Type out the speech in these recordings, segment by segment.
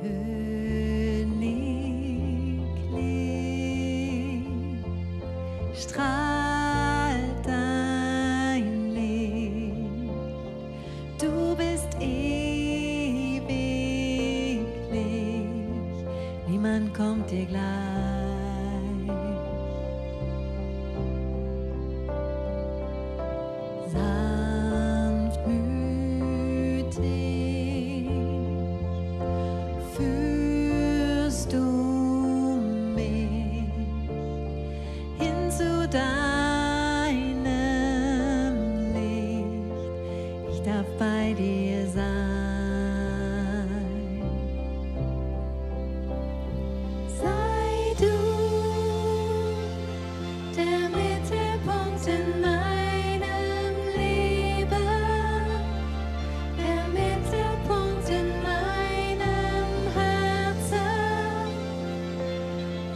could.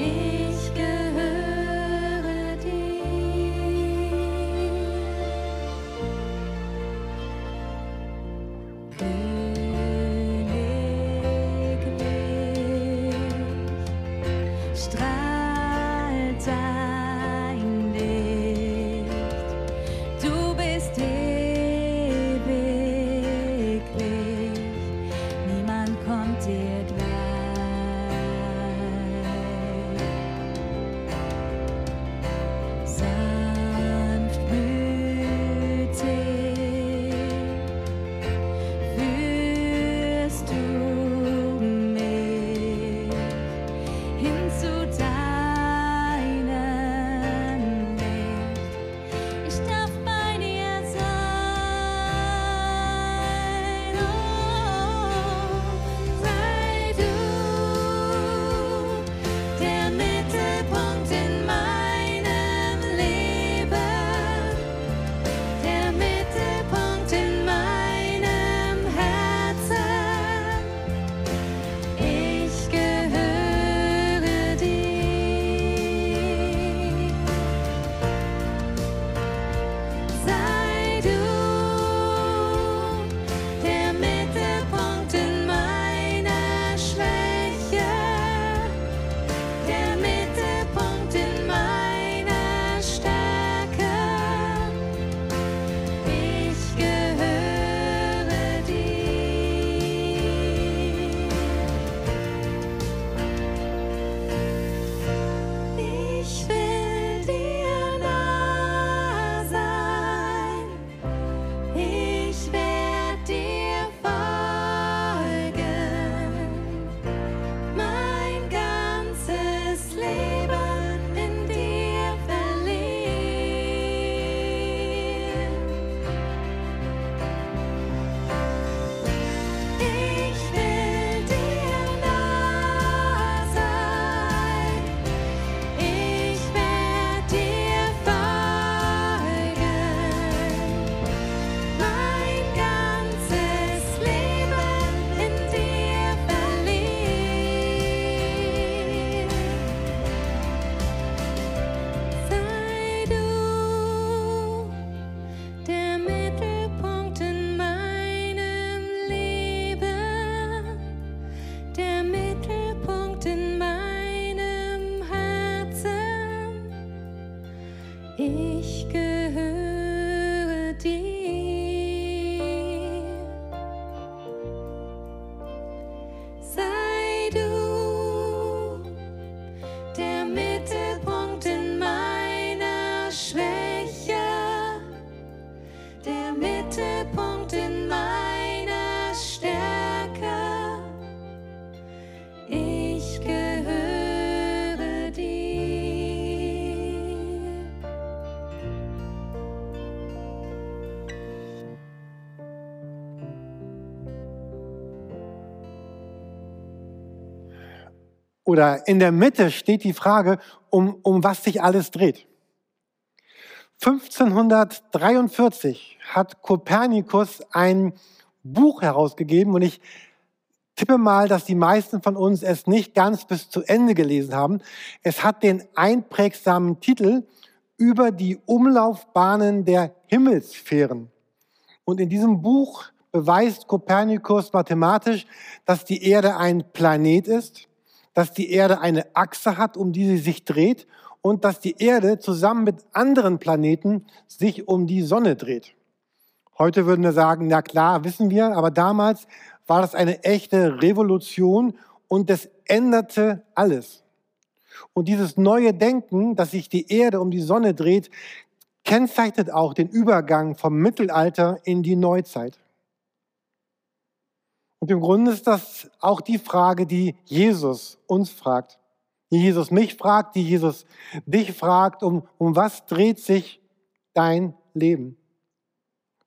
Yeah. oder in der Mitte steht die Frage, um, um was sich alles dreht. 1543 hat Kopernikus ein Buch herausgegeben und ich tippe mal, dass die meisten von uns es nicht ganz bis zu Ende gelesen haben. Es hat den einprägsamen Titel über die Umlaufbahnen der Himmelssphären. Und in diesem Buch beweist Kopernikus mathematisch, dass die Erde ein Planet ist, dass die Erde eine Achse hat, um die sie sich dreht und dass die Erde zusammen mit anderen Planeten sich um die Sonne dreht. Heute würden wir sagen, na klar, wissen wir, aber damals war das eine echte Revolution und das änderte alles. Und dieses neue Denken, dass sich die Erde um die Sonne dreht, kennzeichnet auch den Übergang vom Mittelalter in die Neuzeit. Und im Grunde ist das auch die Frage, die Jesus uns fragt. Die Jesus mich fragt, die Jesus dich fragt, um, um was dreht sich dein Leben?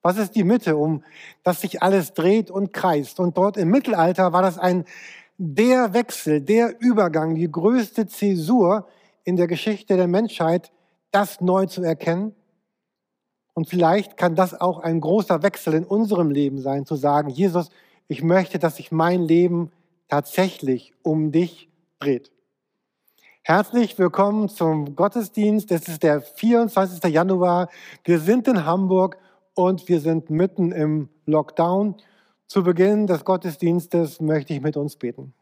Was ist die Mitte, um das sich alles dreht und kreist? Und dort im Mittelalter war das ein der Wechsel, der Übergang, die größte Zäsur in der Geschichte der Menschheit, das neu zu erkennen. Und vielleicht kann das auch ein großer Wechsel in unserem Leben sein, zu sagen, Jesus, ich möchte, dass sich mein Leben tatsächlich um dich dreht. Herzlich willkommen zum Gottesdienst. Es ist der 24. Januar. Wir sind in Hamburg und wir sind mitten im Lockdown. Zu Beginn des Gottesdienstes möchte ich mit uns beten.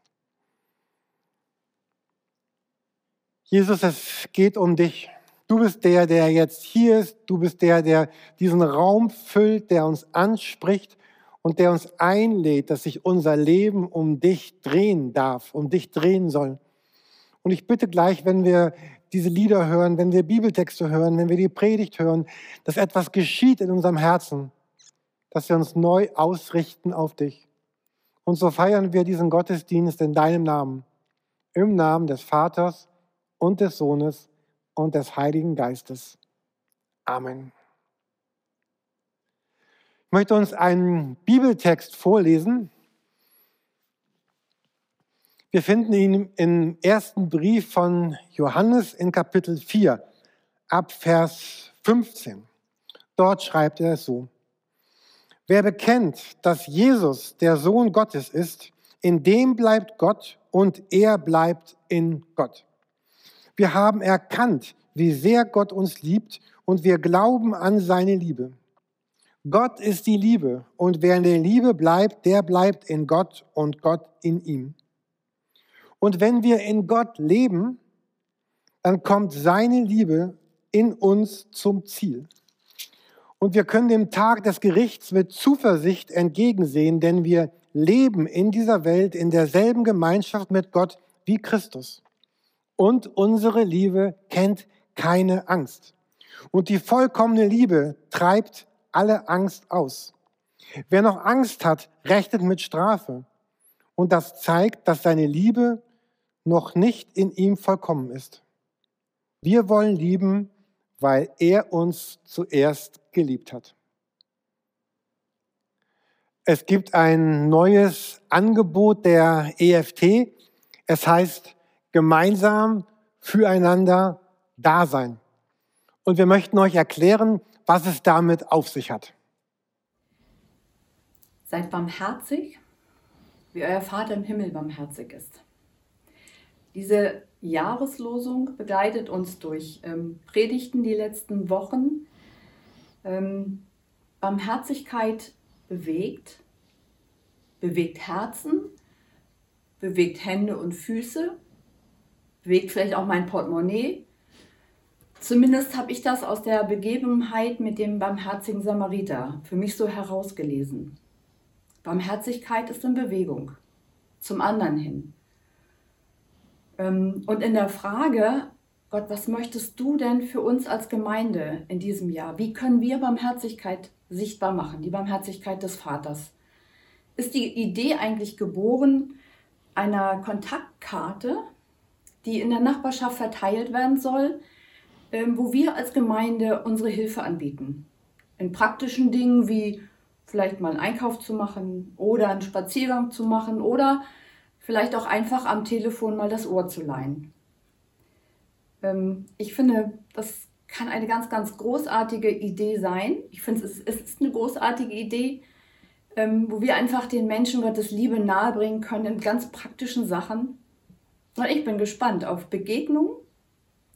Jesus, es geht um dich. Du bist der, der jetzt hier ist. Du bist der, der diesen Raum füllt, der uns anspricht und der uns einlädt, dass sich unser Leben um dich drehen darf, um dich drehen soll. Und ich bitte gleich, wenn wir diese Lieder hören, wenn wir Bibeltexte hören, wenn wir die Predigt hören, dass etwas geschieht in unserem Herzen, dass wir uns neu ausrichten auf dich. Und so feiern wir diesen Gottesdienst in deinem Namen, im Namen des Vaters und des Sohnes und des Heiligen Geistes. Amen. Ich möchte uns einen Bibeltext vorlesen. Wir finden ihn im ersten Brief von Johannes in Kapitel 4 ab Vers 15. Dort schreibt er es so. Wer bekennt, dass Jesus der Sohn Gottes ist, in dem bleibt Gott und er bleibt in Gott. Wir haben erkannt, wie sehr Gott uns liebt und wir glauben an seine Liebe. Gott ist die Liebe und wer in der Liebe bleibt, der bleibt in Gott und Gott in ihm. Und wenn wir in Gott leben, dann kommt seine Liebe in uns zum Ziel. Und wir können dem Tag des Gerichts mit Zuversicht entgegensehen, denn wir leben in dieser Welt in derselben Gemeinschaft mit Gott wie Christus. Und unsere Liebe kennt keine Angst. Und die vollkommene Liebe treibt alle Angst aus. Wer noch Angst hat, rechnet mit Strafe. Und das zeigt, dass seine Liebe noch nicht in ihm vollkommen ist. Wir wollen lieben, weil er uns zuerst geliebt hat. Es gibt ein neues Angebot der EFT. Es heißt gemeinsam füreinander Dasein. Und wir möchten euch erklären, was es damit auf sich hat. Seid barmherzig, wie euer Vater im Himmel barmherzig ist. Diese Jahreslosung begleitet uns durch ähm, Predigten die letzten Wochen. Ähm, Barmherzigkeit bewegt, bewegt Herzen, bewegt Hände und Füße, bewegt vielleicht auch mein Portemonnaie. Zumindest habe ich das aus der Begebenheit mit dem barmherzigen Samariter für mich so herausgelesen. Barmherzigkeit ist in Bewegung, zum anderen hin. Ähm, und in der Frage, Gott, was möchtest du denn für uns als Gemeinde in diesem Jahr? Wie können wir Barmherzigkeit sichtbar machen, die Barmherzigkeit des Vaters? Ist die Idee eigentlich geboren einer Kontaktkarte, die in der Nachbarschaft verteilt werden soll, wo wir als Gemeinde unsere Hilfe anbieten? In praktischen Dingen wie vielleicht mal einen Einkauf zu machen oder einen Spaziergang zu machen oder vielleicht auch einfach am Telefon mal das Ohr zu leihen. Ähm, ich finde, das kann eine ganz, ganz großartige Idee sein. Ich finde, es ist eine großartige Idee, ähm, wo wir einfach den Menschen Gottes Liebe nahebringen können in ganz praktischen Sachen. Und ich bin gespannt auf Begegnungen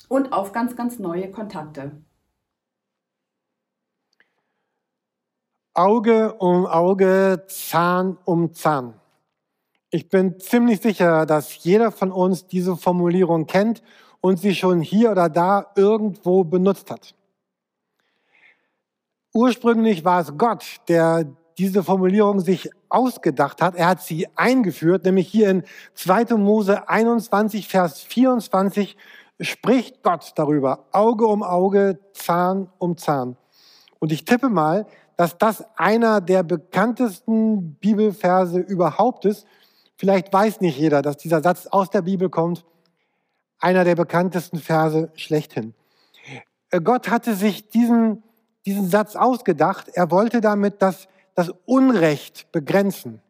und auf ganz, ganz neue Kontakte. Auge um Auge, Zahn um Zahn. Ich bin ziemlich sicher, dass jeder von uns diese Formulierung kennt und sie schon hier oder da irgendwo benutzt hat. Ursprünglich war es Gott, der diese Formulierung sich ausgedacht hat. Er hat sie eingeführt, nämlich hier in 2. Mose 21, Vers 24 spricht Gott darüber. Auge um Auge, Zahn um Zahn. Und ich tippe mal, dass das einer der bekanntesten Bibelverse überhaupt ist. Vielleicht weiß nicht jeder, dass dieser Satz aus der Bibel kommt. Einer der bekanntesten Verse schlechthin. Äh, Gott hatte sich diesen, diesen Satz ausgedacht. Er wollte damit das, das Unrecht begrenzen.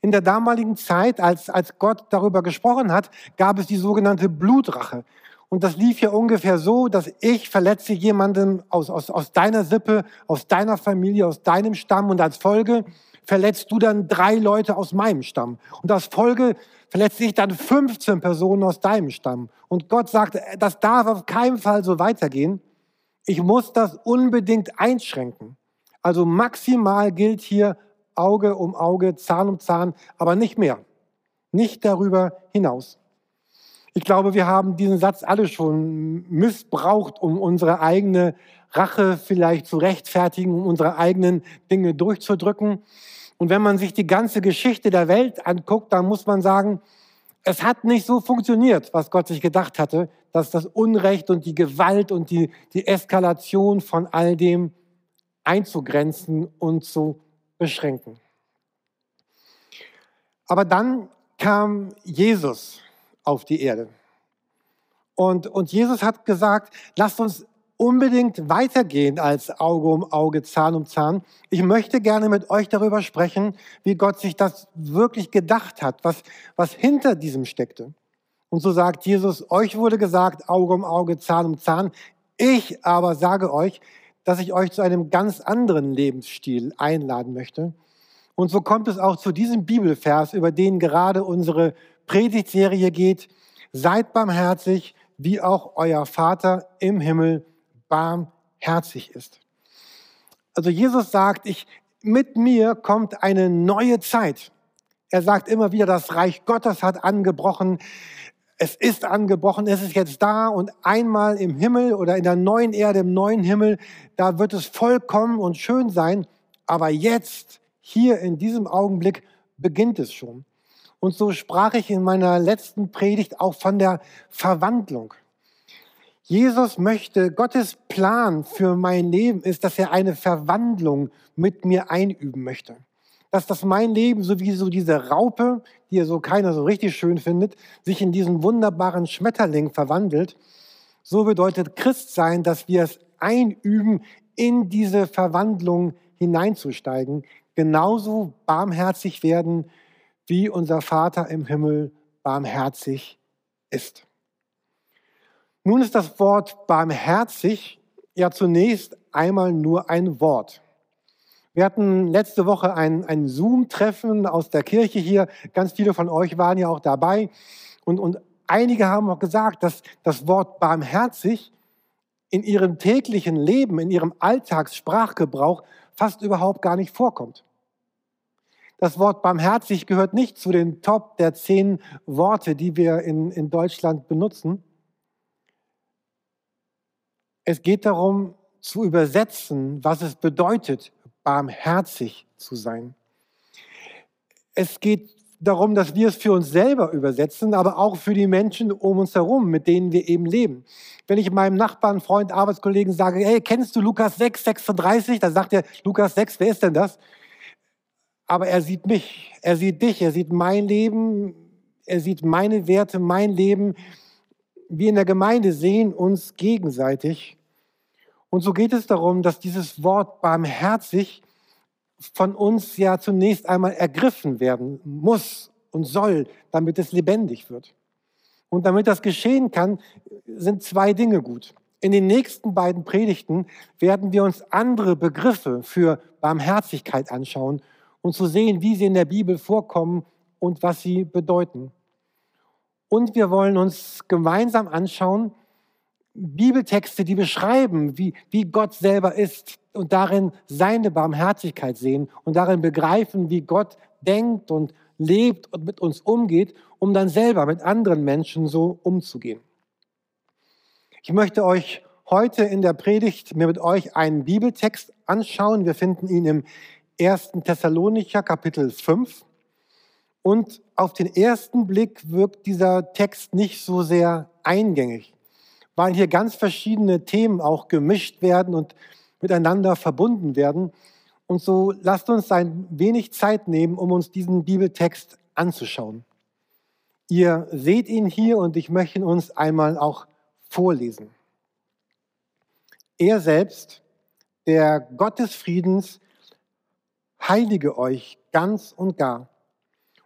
In der damaligen Zeit, als, als Gott darüber gesprochen hat, gab es die sogenannte Blutrache. Und das lief ja ungefähr so, dass ich verletze jemanden aus, aus, aus deiner Sippe, aus deiner Familie, aus deinem Stamm und als Folge verletzt du dann drei Leute aus meinem Stamm. Und als Folge verletze ich dann 15 Personen aus deinem Stamm. Und Gott sagt, das darf auf keinen Fall so weitergehen. Ich muss das unbedingt einschränken. Also maximal gilt hier Auge um Auge, Zahn um Zahn, aber nicht mehr. Nicht darüber hinaus. Ich glaube, wir haben diesen Satz alle schon missbraucht, um unsere eigene Rache vielleicht zu rechtfertigen, um unsere eigenen Dinge durchzudrücken. Und wenn man sich die ganze Geschichte der Welt anguckt, dann muss man sagen, es hat nicht so funktioniert, was Gott sich gedacht hatte, dass das Unrecht und die Gewalt und die, die Eskalation von all dem einzugrenzen und zu beschränken. Aber dann kam Jesus auf die Erde. Und, und Jesus hat gesagt, lasst uns unbedingt weitergehen als Auge um Auge, Zahn um Zahn. Ich möchte gerne mit euch darüber sprechen, wie Gott sich das wirklich gedacht hat, was, was hinter diesem steckte. Und so sagt Jesus, euch wurde gesagt, Auge um Auge, Zahn um Zahn. Ich aber sage euch, dass ich euch zu einem ganz anderen Lebensstil einladen möchte. Und so kommt es auch zu diesem Bibelvers, über den gerade unsere Predigtserie geht. Seid barmherzig, wie auch euer Vater im Himmel barmherzig ist. Also Jesus sagt, ich, mit mir kommt eine neue Zeit. Er sagt immer wieder, das Reich Gottes hat angebrochen. Es ist angebrochen, es ist jetzt da und einmal im Himmel oder in der neuen Erde, im neuen Himmel, da wird es vollkommen und schön sein. Aber jetzt, hier in diesem Augenblick, beginnt es schon. Und so sprach ich in meiner letzten Predigt auch von der Verwandlung. Jesus möchte, Gottes Plan für mein Leben ist, dass er eine Verwandlung mit mir einüben möchte. Dass das mein Leben, so wie so diese Raupe, die ja so keiner so richtig schön findet, sich in diesen wunderbaren Schmetterling verwandelt. So bedeutet Christ sein, dass wir es einüben, in diese Verwandlung hineinzusteigen, genauso barmherzig werden, wie unser Vater im Himmel barmherzig ist. Nun ist das Wort barmherzig ja zunächst einmal nur ein Wort. Wir hatten letzte Woche ein, ein Zoom-Treffen aus der Kirche hier. Ganz viele von euch waren ja auch dabei. Und, und einige haben auch gesagt, dass das Wort barmherzig in ihrem täglichen Leben, in ihrem Alltagssprachgebrauch fast überhaupt gar nicht vorkommt. Das Wort barmherzig gehört nicht zu den Top der zehn Worte, die wir in, in Deutschland benutzen. Es geht darum zu übersetzen, was es bedeutet, barmherzig zu sein. Es geht darum, dass wir es für uns selber übersetzen, aber auch für die Menschen um uns herum, mit denen wir eben leben. Wenn ich meinem Nachbarn, Freund, Arbeitskollegen sage, hey, kennst du Lukas 6, 36? Dann sagt er, Lukas 6, wer ist denn das? Aber er sieht mich, er sieht dich, er sieht mein Leben, er sieht meine Werte, mein Leben. Wir in der Gemeinde sehen uns gegenseitig. Und so geht es darum, dass dieses Wort barmherzig von uns ja zunächst einmal ergriffen werden muss und soll, damit es lebendig wird. Und damit das geschehen kann, sind zwei Dinge gut. In den nächsten beiden Predigten werden wir uns andere Begriffe für Barmherzigkeit anschauen und zu sehen, wie sie in der Bibel vorkommen und was sie bedeuten. Und wir wollen uns gemeinsam anschauen, Bibeltexte, die beschreiben, wie, wie Gott selber ist und darin seine Barmherzigkeit sehen und darin begreifen, wie Gott denkt und lebt und mit uns umgeht, um dann selber mit anderen Menschen so umzugehen. Ich möchte euch heute in der Predigt mir mit euch einen Bibeltext anschauen. Wir finden ihn im 1. Thessalonicher Kapitel 5. Und auf den ersten Blick wirkt dieser Text nicht so sehr eingängig, weil hier ganz verschiedene Themen auch gemischt werden und miteinander verbunden werden. Und so lasst uns ein wenig Zeit nehmen, um uns diesen Bibeltext anzuschauen. Ihr seht ihn hier und ich möchte ihn uns einmal auch vorlesen. Er selbst, der Gott des Friedens, heilige euch ganz und gar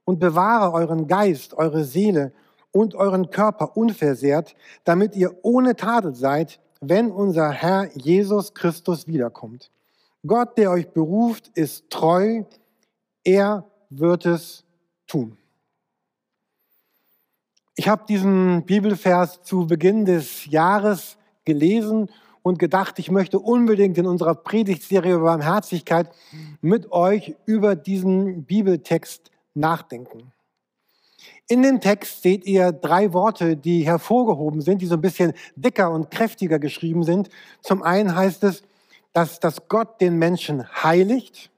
und bewahre euren Geist, eure Seele und euren Körper unversehrt, damit ihr ohne Tadel seid, wenn unser Herr Jesus Christus wiederkommt. Gott, der euch beruft, ist treu, er wird es tun. Ich habe diesen Bibelvers zu Beginn des Jahres gelesen und gedacht, ich möchte unbedingt in unserer Predigtserie über Barmherzigkeit mit euch über diesen Bibeltext nachdenken. In dem Text seht ihr drei Worte, die hervorgehoben sind, die so ein bisschen dicker und kräftiger geschrieben sind. Zum einen heißt es, dass, dass Gott den Menschen heiligt,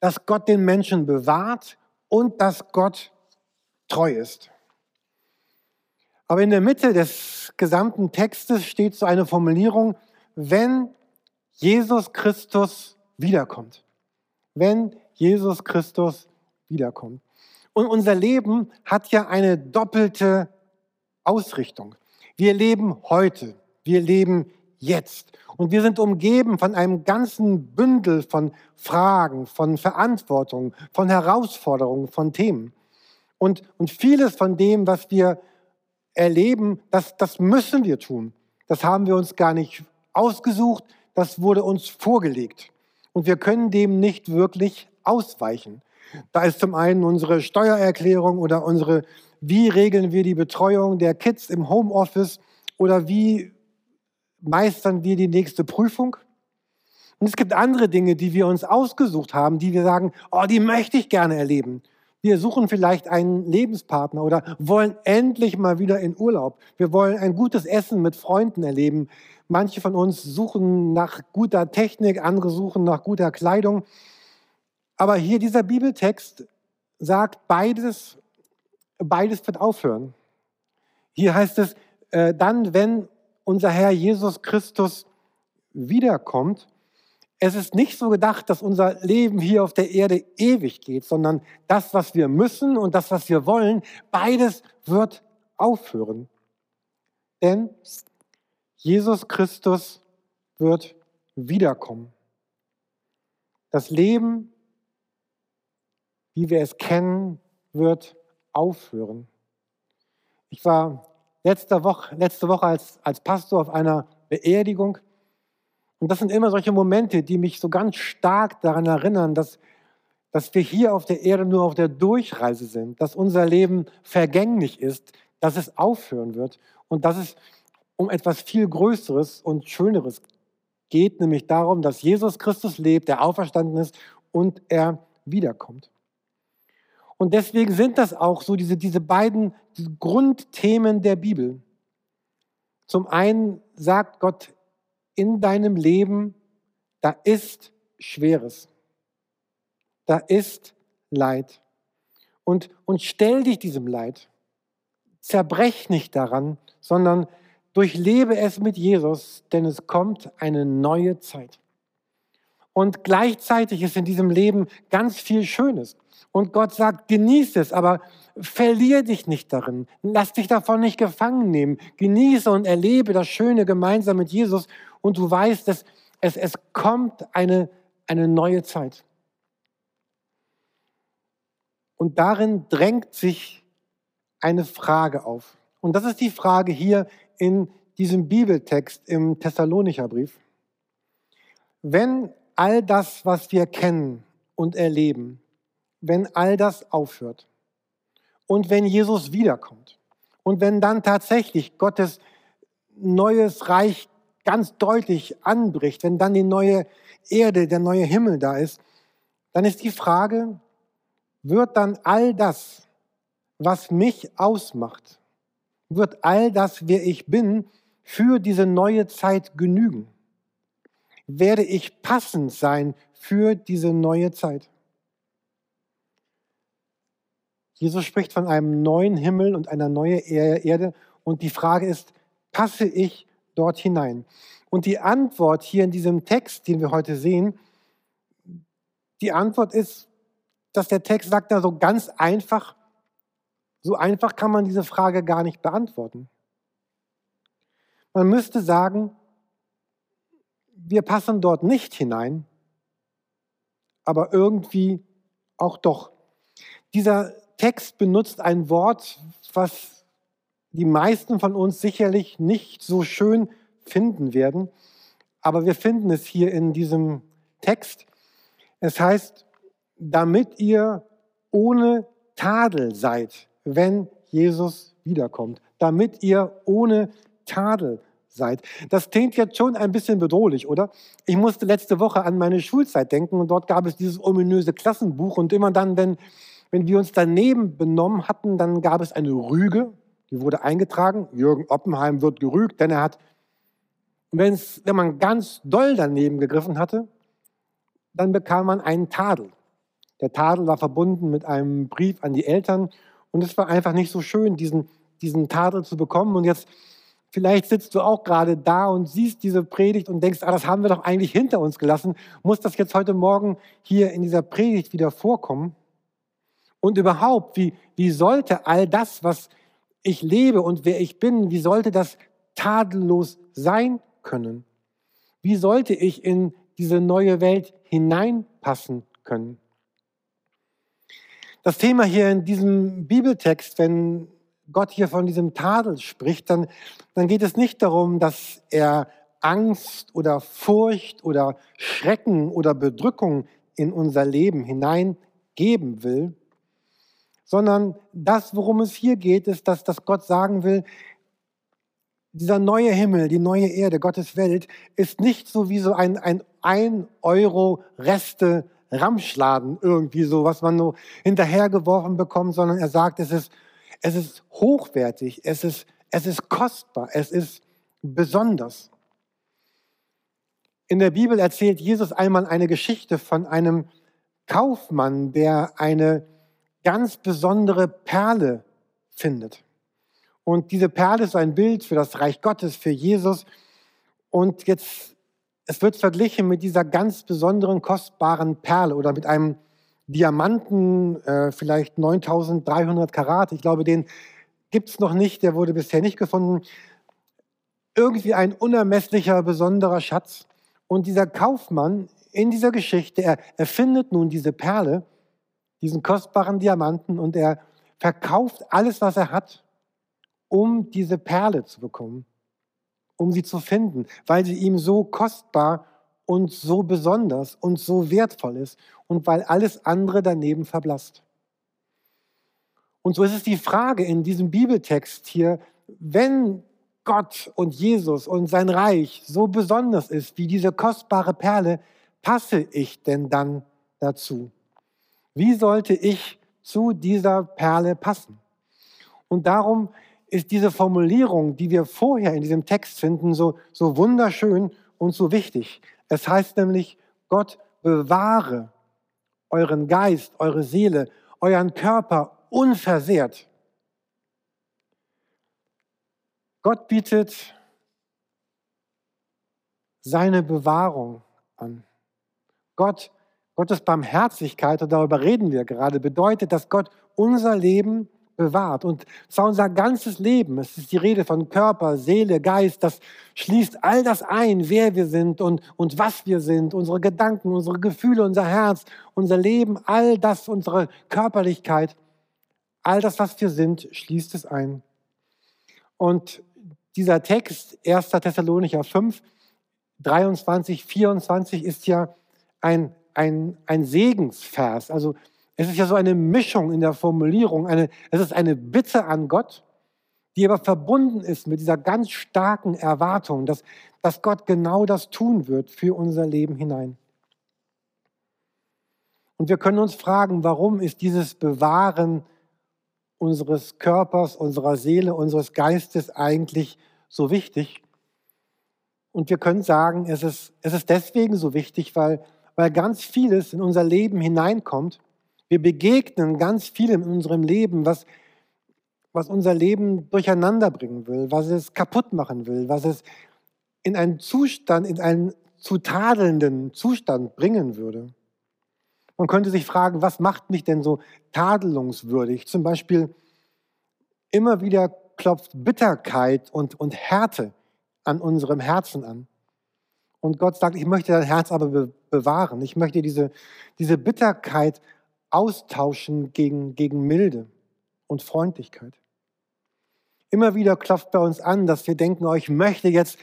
dass Gott den Menschen bewahrt und dass Gott treu ist. Aber in der Mitte des gesamten Textes steht so eine Formulierung, wenn Jesus Christus wiederkommt. Wenn Jesus Christus wiederkommt. Und unser Leben hat ja eine doppelte Ausrichtung. Wir leben heute, wir leben jetzt. Und wir sind umgeben von einem ganzen Bündel von Fragen, von Verantwortung, von Herausforderungen, von Themen. Und, und vieles von dem, was wir erleben, das, das müssen wir tun. Das haben wir uns gar nicht ausgesucht, das wurde uns vorgelegt. Und wir können dem nicht wirklich ausweichen. Da ist zum einen unsere Steuererklärung oder unsere, wie regeln wir die Betreuung der Kids im Homeoffice oder wie meistern wir die nächste Prüfung. Und es gibt andere Dinge, die wir uns ausgesucht haben, die wir sagen, oh, die möchte ich gerne erleben. Wir suchen vielleicht einen Lebenspartner oder wollen endlich mal wieder in Urlaub. Wir wollen ein gutes Essen mit Freunden erleben. Manche von uns suchen nach guter Technik, andere suchen nach guter Kleidung. Aber hier dieser Bibeltext sagt, beides, beides wird aufhören. Hier heißt es, äh, dann, wenn unser Herr Jesus Christus wiederkommt, es ist nicht so gedacht, dass unser Leben hier auf der Erde ewig geht, sondern das, was wir müssen und das, was wir wollen, beides wird aufhören. Denn Jesus Christus wird wiederkommen. Das Leben wie wir es kennen, wird aufhören. Ich war letzte Woche, letzte Woche als, als Pastor auf einer Beerdigung. Und das sind immer solche Momente, die mich so ganz stark daran erinnern, dass, dass wir hier auf der Erde nur auf der Durchreise sind, dass unser Leben vergänglich ist, dass es aufhören wird und dass es um etwas viel Größeres und Schöneres geht, nämlich darum, dass Jesus Christus lebt, der auferstanden ist und er wiederkommt. Und deswegen sind das auch so diese, diese beiden Grundthemen der Bibel. Zum einen sagt Gott in deinem Leben, da ist Schweres, da ist Leid. Und, und stell dich diesem Leid. Zerbrech nicht daran, sondern durchlebe es mit Jesus, denn es kommt eine neue Zeit. Und gleichzeitig ist in diesem Leben ganz viel Schönes. Und Gott sagt, genieße es, aber verlier dich nicht darin. Lass dich davon nicht gefangen nehmen. Genieße und erlebe das Schöne gemeinsam mit Jesus und du weißt, dass es, es kommt eine, eine neue Zeit. Und darin drängt sich eine Frage auf. Und das ist die Frage hier in diesem Bibeltext im Thessalonicher Brief. Wenn all das, was wir kennen und erleben, wenn all das aufhört und wenn Jesus wiederkommt und wenn dann tatsächlich Gottes neues Reich ganz deutlich anbricht, wenn dann die neue Erde, der neue Himmel da ist, dann ist die Frage, wird dann all das, was mich ausmacht, wird all das, wer ich bin, für diese neue Zeit genügen? Werde ich passend sein für diese neue Zeit? Jesus spricht von einem neuen Himmel und einer neuen Erde und die Frage ist, passe ich dort hinein? Und die Antwort hier in diesem Text, den wir heute sehen, die Antwort ist, dass der Text sagt da so ganz einfach, so einfach kann man diese Frage gar nicht beantworten. Man müsste sagen, wir passen dort nicht hinein, aber irgendwie auch doch. Dieser Text benutzt ein Wort, was die meisten von uns sicherlich nicht so schön finden werden, aber wir finden es hier in diesem Text. Es heißt, damit ihr ohne Tadel seid, wenn Jesus wiederkommt. Damit ihr ohne Tadel seid. Das klingt jetzt schon ein bisschen bedrohlich, oder? Ich musste letzte Woche an meine Schulzeit denken und dort gab es dieses ominöse Klassenbuch und immer dann, wenn, wenn wir uns daneben benommen hatten, dann gab es eine Rüge, die wurde eingetragen. Jürgen Oppenheim wird gerügt, denn er hat, wenn man ganz doll daneben gegriffen hatte, dann bekam man einen Tadel. Der Tadel war verbunden mit einem Brief an die Eltern und es war einfach nicht so schön, diesen, diesen Tadel zu bekommen. Und jetzt, vielleicht sitzt du auch gerade da und siehst diese Predigt und denkst, ah, das haben wir doch eigentlich hinter uns gelassen. Muss das jetzt heute Morgen hier in dieser Predigt wieder vorkommen? Und überhaupt, wie, wie sollte all das, was ich lebe und wer ich bin, wie sollte das tadellos sein können? Wie sollte ich in diese neue Welt hineinpassen können? Das Thema hier in diesem Bibeltext, wenn Gott hier von diesem Tadel spricht, dann, dann geht es nicht darum, dass er Angst oder Furcht oder Schrecken oder Bedrückung in unser Leben hineingeben will, sondern das, worum es hier geht, ist, dass, dass Gott sagen will, dieser neue Himmel, die neue Erde, Gottes Welt, ist nicht so wie so ein, ein, ein Euro Reste Ramschladen irgendwie so, was man so hinterhergeworfen bekommt, sondern er sagt, es ist, es ist hochwertig, es ist, es ist kostbar, es ist besonders. In der Bibel erzählt Jesus einmal eine Geschichte von einem Kaufmann, der eine ganz besondere Perle findet. Und diese Perle ist ein Bild für das Reich Gottes, für Jesus. Und jetzt es wird verglichen mit dieser ganz besonderen, kostbaren Perle oder mit einem Diamanten, äh, vielleicht 9300 Karat. Ich glaube, den gibt es noch nicht, der wurde bisher nicht gefunden. Irgendwie ein unermesslicher, besonderer Schatz. Und dieser Kaufmann in dieser Geschichte, er, er findet nun diese Perle, diesen kostbaren Diamanten und er verkauft alles, was er hat, um diese Perle zu bekommen um sie zu finden, weil sie ihm so kostbar und so besonders und so wertvoll ist und weil alles andere daneben verblasst. Und so ist es die Frage in diesem Bibeltext hier, wenn Gott und Jesus und sein Reich so besonders ist wie diese kostbare Perle, passe ich denn dann dazu? Wie sollte ich zu dieser Perle passen? Und darum ist diese Formulierung, die wir vorher in diesem Text finden, so, so wunderschön und so wichtig. Es heißt nämlich, Gott bewahre euren Geist, eure Seele, euren Körper unversehrt. Gott bietet seine Bewahrung an. Gott, Gottes Barmherzigkeit, und darüber reden wir gerade, bedeutet, dass Gott unser Leben bewahrt. Und zwar unser ganzes Leben, es ist die Rede von Körper, Seele, Geist, das schließt all das ein, wer wir sind und, und was wir sind, unsere Gedanken, unsere Gefühle, unser Herz, unser Leben, all das, unsere Körperlichkeit, all das, was wir sind, schließt es ein. Und dieser Text, 1. Thessalonicher 5, 23, 24, ist ja ein, ein, ein Segensvers. Also es ist ja so eine Mischung in der Formulierung. Eine, es ist eine Bitte an Gott, die aber verbunden ist mit dieser ganz starken Erwartung, dass, dass Gott genau das tun wird für unser Leben hinein. Und wir können uns fragen, warum ist dieses Bewahren unseres Körpers, unserer Seele, unseres Geistes eigentlich so wichtig? Und wir können sagen, es ist, es ist deswegen so wichtig, weil, weil ganz vieles in unser Leben hineinkommt. Wir begegnen ganz vielem in unserem Leben, was, was unser Leben durcheinander bringen will, was es kaputt machen will, was es in einen Zustand, in einen zu tadelnden Zustand bringen würde. Man könnte sich fragen, was macht mich denn so tadelungswürdig? Zum Beispiel immer wieder klopft Bitterkeit und, und Härte an unserem Herzen an. Und Gott sagt, ich möchte dein Herz aber be bewahren. Ich möchte diese, diese Bitterkeit austauschen gegen, gegen Milde und Freundlichkeit. Immer wieder klopft bei uns an, dass wir denken, oh, ich möchte jetzt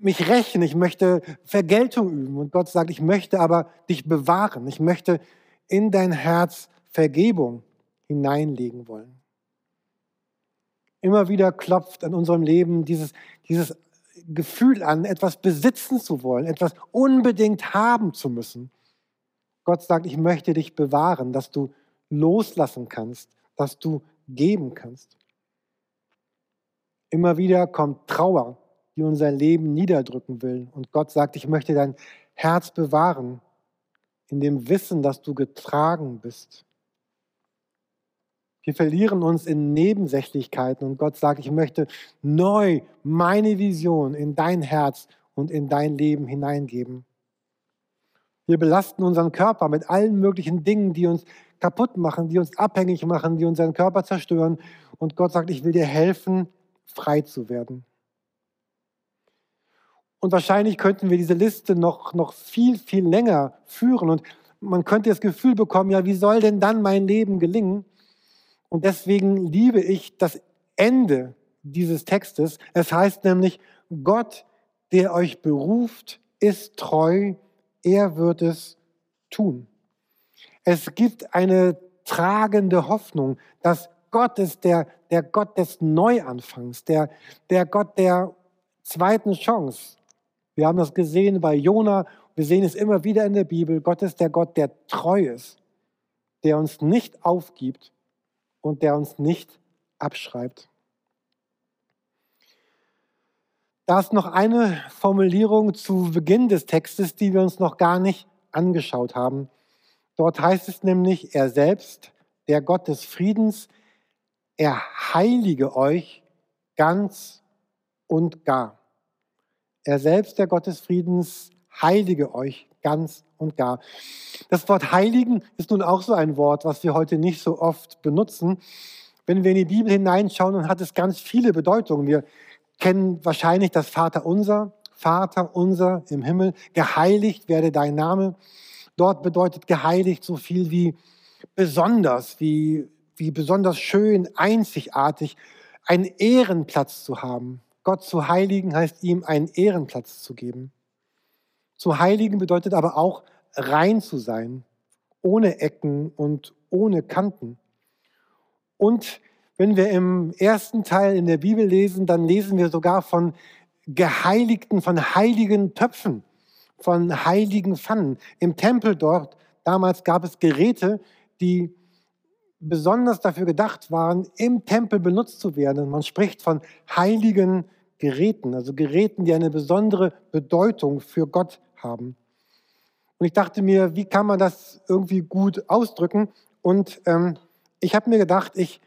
mich rächen, ich möchte Vergeltung üben. Und Gott sagt, ich möchte aber dich bewahren. Ich möchte in dein Herz Vergebung hineinlegen wollen immer wieder klopft an unserem Leben dieses, dieses Gefühl an, etwas besitzen zu wollen, etwas unbedingt haben zu müssen. Gott sagt, ich möchte dich bewahren, dass du loslassen kannst, dass du geben kannst. Immer wieder kommt Trauer, die unser Leben niederdrücken will. Und Gott sagt, ich möchte dein Herz bewahren, in dem Wissen, dass du getragen bist. Wir verlieren uns in Nebensächlichkeiten und Gott sagt, ich möchte neu meine Vision in dein Herz und in dein Leben hineingeben. Wir belasten unseren Körper mit allen möglichen Dingen, die uns kaputt machen, die uns abhängig machen, die unseren Körper zerstören. Und Gott sagt, ich will dir helfen, frei zu werden. Und wahrscheinlich könnten wir diese Liste noch, noch viel, viel länger führen. Und man könnte das Gefühl bekommen, ja, wie soll denn dann mein Leben gelingen? Und deswegen liebe ich das Ende dieses Textes. Es heißt nämlich, Gott, der euch beruft, ist treu, er wird es tun. Es gibt eine tragende Hoffnung, dass Gott ist der, der Gott des Neuanfangs, der, der Gott der zweiten Chance. Wir haben das gesehen bei Jona, wir sehen es immer wieder in der Bibel. Gott ist der Gott, der treu ist, der uns nicht aufgibt und der uns nicht abschreibt. Da ist noch eine Formulierung zu Beginn des Textes, die wir uns noch gar nicht angeschaut haben. Dort heißt es nämlich, er selbst, der Gott des Friedens, er heilige euch ganz und gar. Er selbst, der Gott des Friedens, heilige euch ganz und gar. Das Wort heiligen ist nun auch so ein Wort, was wir heute nicht so oft benutzen. Wenn wir in die Bibel hineinschauen, dann hat es ganz viele Bedeutungen. Wir kennen wahrscheinlich das Vater unser, Vater unser im Himmel, geheiligt werde dein Name. Dort bedeutet geheiligt so viel wie besonders, wie, wie besonders schön, einzigartig, einen Ehrenplatz zu haben. Gott zu heiligen heißt ihm einen Ehrenplatz zu geben. Zu heiligen bedeutet aber auch rein zu sein, ohne Ecken und ohne Kanten. Und wenn wir im ersten Teil in der Bibel lesen, dann lesen wir sogar von geheiligten, von heiligen Töpfen, von heiligen Pfannen. Im Tempel dort, damals gab es Geräte, die besonders dafür gedacht waren, im Tempel benutzt zu werden. Man spricht von heiligen Geräten, also Geräten, die eine besondere Bedeutung für Gott haben. Und ich dachte mir, wie kann man das irgendwie gut ausdrücken? Und ähm, ich habe mir gedacht, ich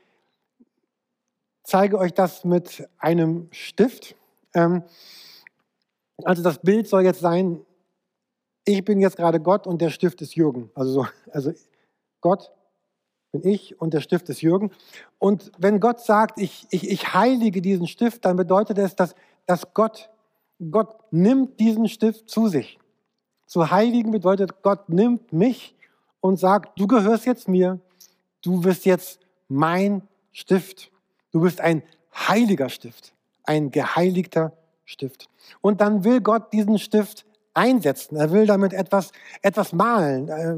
zeige euch das mit einem Stift. Ähm, also das Bild soll jetzt sein, ich bin jetzt gerade Gott und der Stift ist Jürgen. Also, so, also Gott bin ich und der Stift ist Jürgen. Und wenn Gott sagt, ich, ich, ich heilige diesen Stift, dann bedeutet es, dass, dass Gott, Gott nimmt diesen Stift zu sich. Zu heiligen bedeutet, Gott nimmt mich und sagt, du gehörst jetzt mir, du bist jetzt mein Stift. Du bist ein heiliger Stift, ein geheiligter Stift. Und dann will Gott diesen Stift einsetzen. Er will damit etwas, etwas malen. Äh,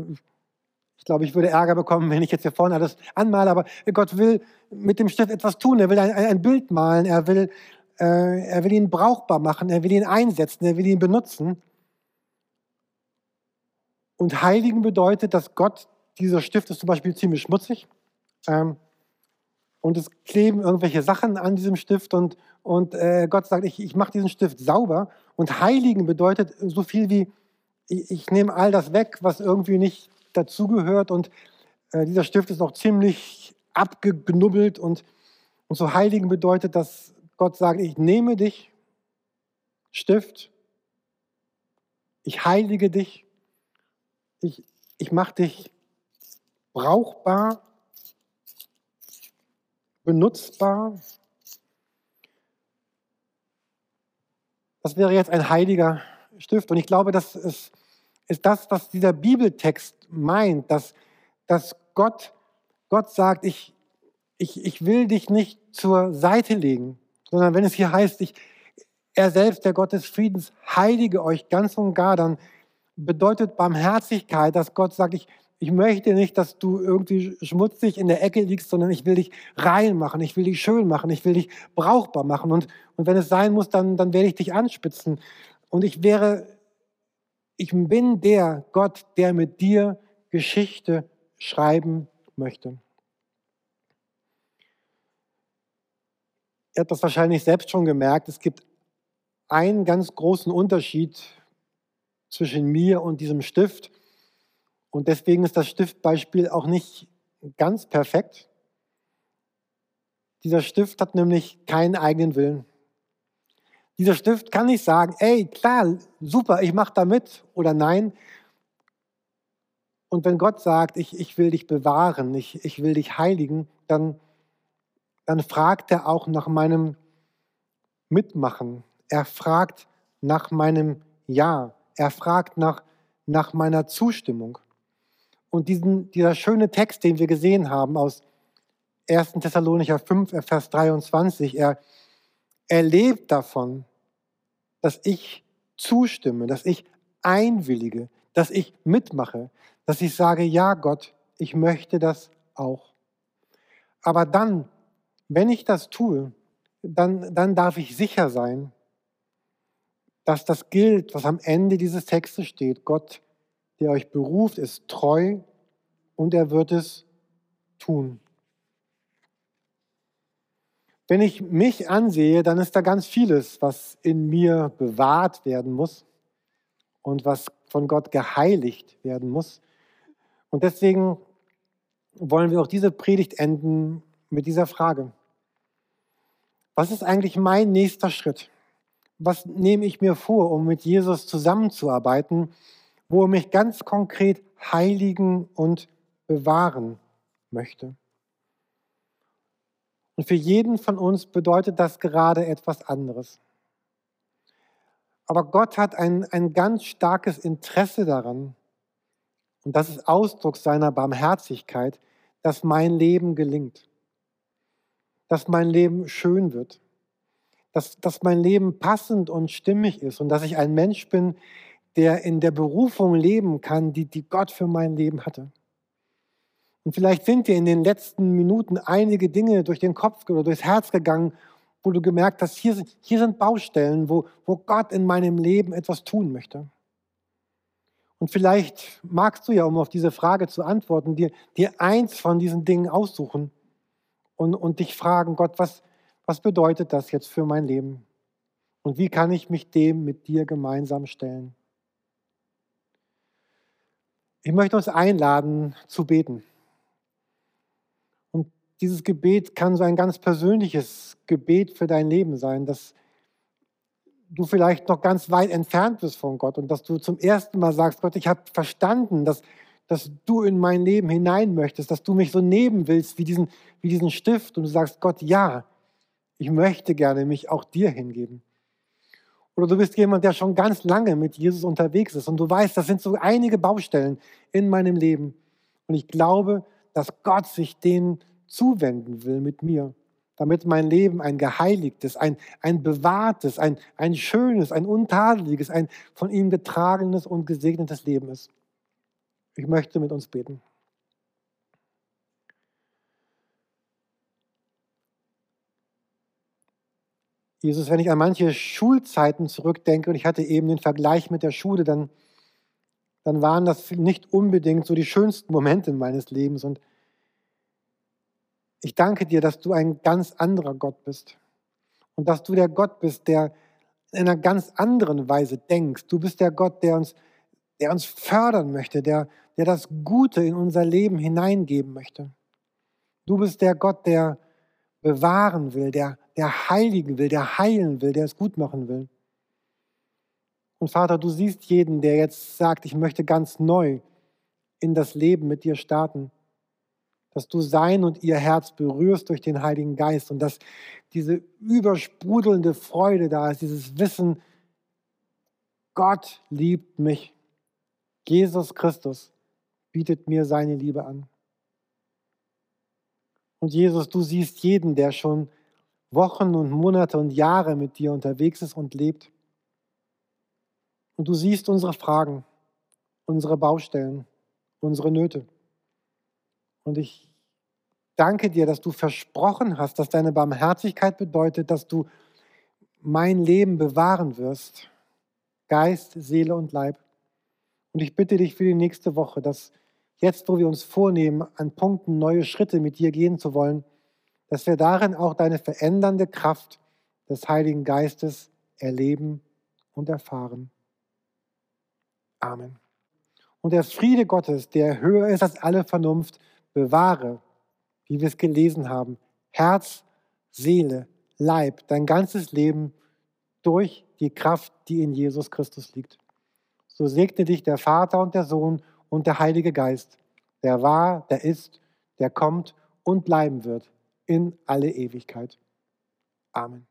ich glaube, ich würde Ärger bekommen, wenn ich jetzt hier vorne alles anmale, aber Gott will mit dem Stift etwas tun. Er will ein, ein Bild malen, er will, äh, er will ihn brauchbar machen, er will ihn einsetzen, er will ihn benutzen. Und heiligen bedeutet, dass Gott, dieser Stift ist zum Beispiel ziemlich schmutzig. Ähm, und es kleben irgendwelche Sachen an diesem Stift und, und äh, Gott sagt, ich, ich mache diesen Stift sauber. Und heiligen bedeutet so viel wie, ich, ich nehme all das weg, was irgendwie nicht dazugehört. Und äh, dieser Stift ist auch ziemlich abgeknubbelt. Und, und so heiligen bedeutet, dass Gott sagt, ich nehme dich, Stift, ich heilige dich, ich, ich mache dich brauchbar, benutzbar. Das wäre jetzt ein heiliger Stift. Und ich glaube, das ist, ist das, was dieser Bibeltext meint, dass, dass Gott, Gott sagt, ich, ich, ich will dich nicht zur Seite legen, sondern wenn es hier heißt, ich, er selbst, der Gott des Friedens, heilige euch ganz und gar, dann bedeutet Barmherzigkeit, dass Gott sagt, ich, ich möchte nicht, dass du irgendwie schmutzig in der Ecke liegst, sondern ich will dich rein machen, ich will dich schön machen, ich will dich brauchbar machen. Und, und wenn es sein muss, dann, dann werde ich dich anspitzen. Und ich wäre, ich bin der Gott, der mit dir Geschichte schreiben möchte. Ihr habt das wahrscheinlich selbst schon gemerkt. Es gibt einen ganz großen Unterschied zwischen mir und diesem Stift. Und deswegen ist das Stiftbeispiel auch nicht ganz perfekt. Dieser Stift hat nämlich keinen eigenen Willen. Dieser Stift kann nicht sagen, ey, klar, super, ich mache da mit oder nein. Und wenn Gott sagt, ich, ich will dich bewahren, ich, ich will dich heiligen, dann, dann fragt er auch nach meinem Mitmachen. Er fragt nach meinem Ja. Er fragt nach, nach meiner Zustimmung. Und diesen, dieser schöne Text, den wir gesehen haben aus 1. Thessalonicher 5, Vers 23, er, er lebt davon, dass ich zustimme, dass ich einwillige, dass ich mitmache, dass ich sage, ja Gott, ich möchte das auch. Aber dann, wenn ich das tue, dann, dann darf ich sicher sein, dass das gilt, was am Ende dieses Textes steht. Gott der euch beruft, ist treu und er wird es tun. Wenn ich mich ansehe, dann ist da ganz vieles, was in mir bewahrt werden muss und was von Gott geheiligt werden muss. Und deswegen wollen wir auch diese Predigt enden mit dieser Frage. Was ist eigentlich mein nächster Schritt? Was nehme ich mir vor, um mit Jesus zusammenzuarbeiten wo er mich ganz konkret heiligen und bewahren möchte. Und für jeden von uns bedeutet das gerade etwas anderes. Aber Gott hat ein, ein ganz starkes Interesse daran, und das ist Ausdruck seiner Barmherzigkeit, dass mein Leben gelingt, dass mein Leben schön wird, dass, dass mein Leben passend und stimmig ist und dass ich ein Mensch bin, der in der Berufung leben kann, die, die Gott für mein Leben hatte. Und vielleicht sind dir in den letzten Minuten einige Dinge durch den Kopf oder durchs Herz gegangen, wo du gemerkt hast, hier, hier sind Baustellen, wo, wo Gott in meinem Leben etwas tun möchte. Und vielleicht magst du ja, um auf diese Frage zu antworten, dir, dir eins von diesen Dingen aussuchen und, und dich fragen, Gott, was, was bedeutet das jetzt für mein Leben? Und wie kann ich mich dem mit dir gemeinsam stellen? Ich möchte uns einladen zu beten. Und dieses Gebet kann so ein ganz persönliches Gebet für dein Leben sein, dass du vielleicht noch ganz weit entfernt bist von Gott und dass du zum ersten Mal sagst, Gott, ich habe verstanden, dass, dass du in mein Leben hinein möchtest, dass du mich so nehmen willst wie diesen, wie diesen Stift und du sagst, Gott, ja, ich möchte gerne mich auch dir hingeben. Oder du bist jemand, der schon ganz lange mit Jesus unterwegs ist und du weißt, das sind so einige Baustellen in meinem Leben. Und ich glaube, dass Gott sich denen zuwenden will mit mir, damit mein Leben ein geheiligtes, ein, ein bewahrtes, ein, ein schönes, ein untadeliges, ein von ihm getragenes und gesegnetes Leben ist. Ich möchte mit uns beten. Jesus, wenn ich an manche Schulzeiten zurückdenke und ich hatte eben den Vergleich mit der Schule, dann, dann waren das nicht unbedingt so die schönsten Momente meines Lebens. Und ich danke dir, dass du ein ganz anderer Gott bist. Und dass du der Gott bist, der in einer ganz anderen Weise denkst. Du bist der Gott, der uns, der uns fördern möchte, der, der das Gute in unser Leben hineingeben möchte. Du bist der Gott, der bewahren will, der, der heiligen will, der heilen will, der es gut machen will. Und Vater, du siehst jeden, der jetzt sagt, ich möchte ganz neu in das Leben mit dir starten, dass du sein und ihr Herz berührst durch den Heiligen Geist und dass diese übersprudelnde Freude da ist, dieses Wissen, Gott liebt mich. Jesus Christus bietet mir seine Liebe an. Und Jesus, du siehst jeden, der schon Wochen und Monate und Jahre mit dir unterwegs ist und lebt. Und du siehst unsere Fragen, unsere Baustellen, unsere Nöte. Und ich danke dir, dass du versprochen hast, dass deine Barmherzigkeit bedeutet, dass du mein Leben bewahren wirst. Geist, Seele und Leib. Und ich bitte dich für die nächste Woche, dass jetzt, wo wir uns vornehmen, an Punkten neue Schritte mit dir gehen zu wollen, dass wir darin auch deine verändernde Kraft des Heiligen Geistes erleben und erfahren. Amen. Und der Friede Gottes, der höher ist als alle Vernunft, bewahre, wie wir es gelesen haben, Herz, Seele, Leib, dein ganzes Leben durch die Kraft, die in Jesus Christus liegt. So segne dich der Vater und der Sohn und der Heilige Geist, der war, der ist, der kommt und bleiben wird in alle Ewigkeit. Amen.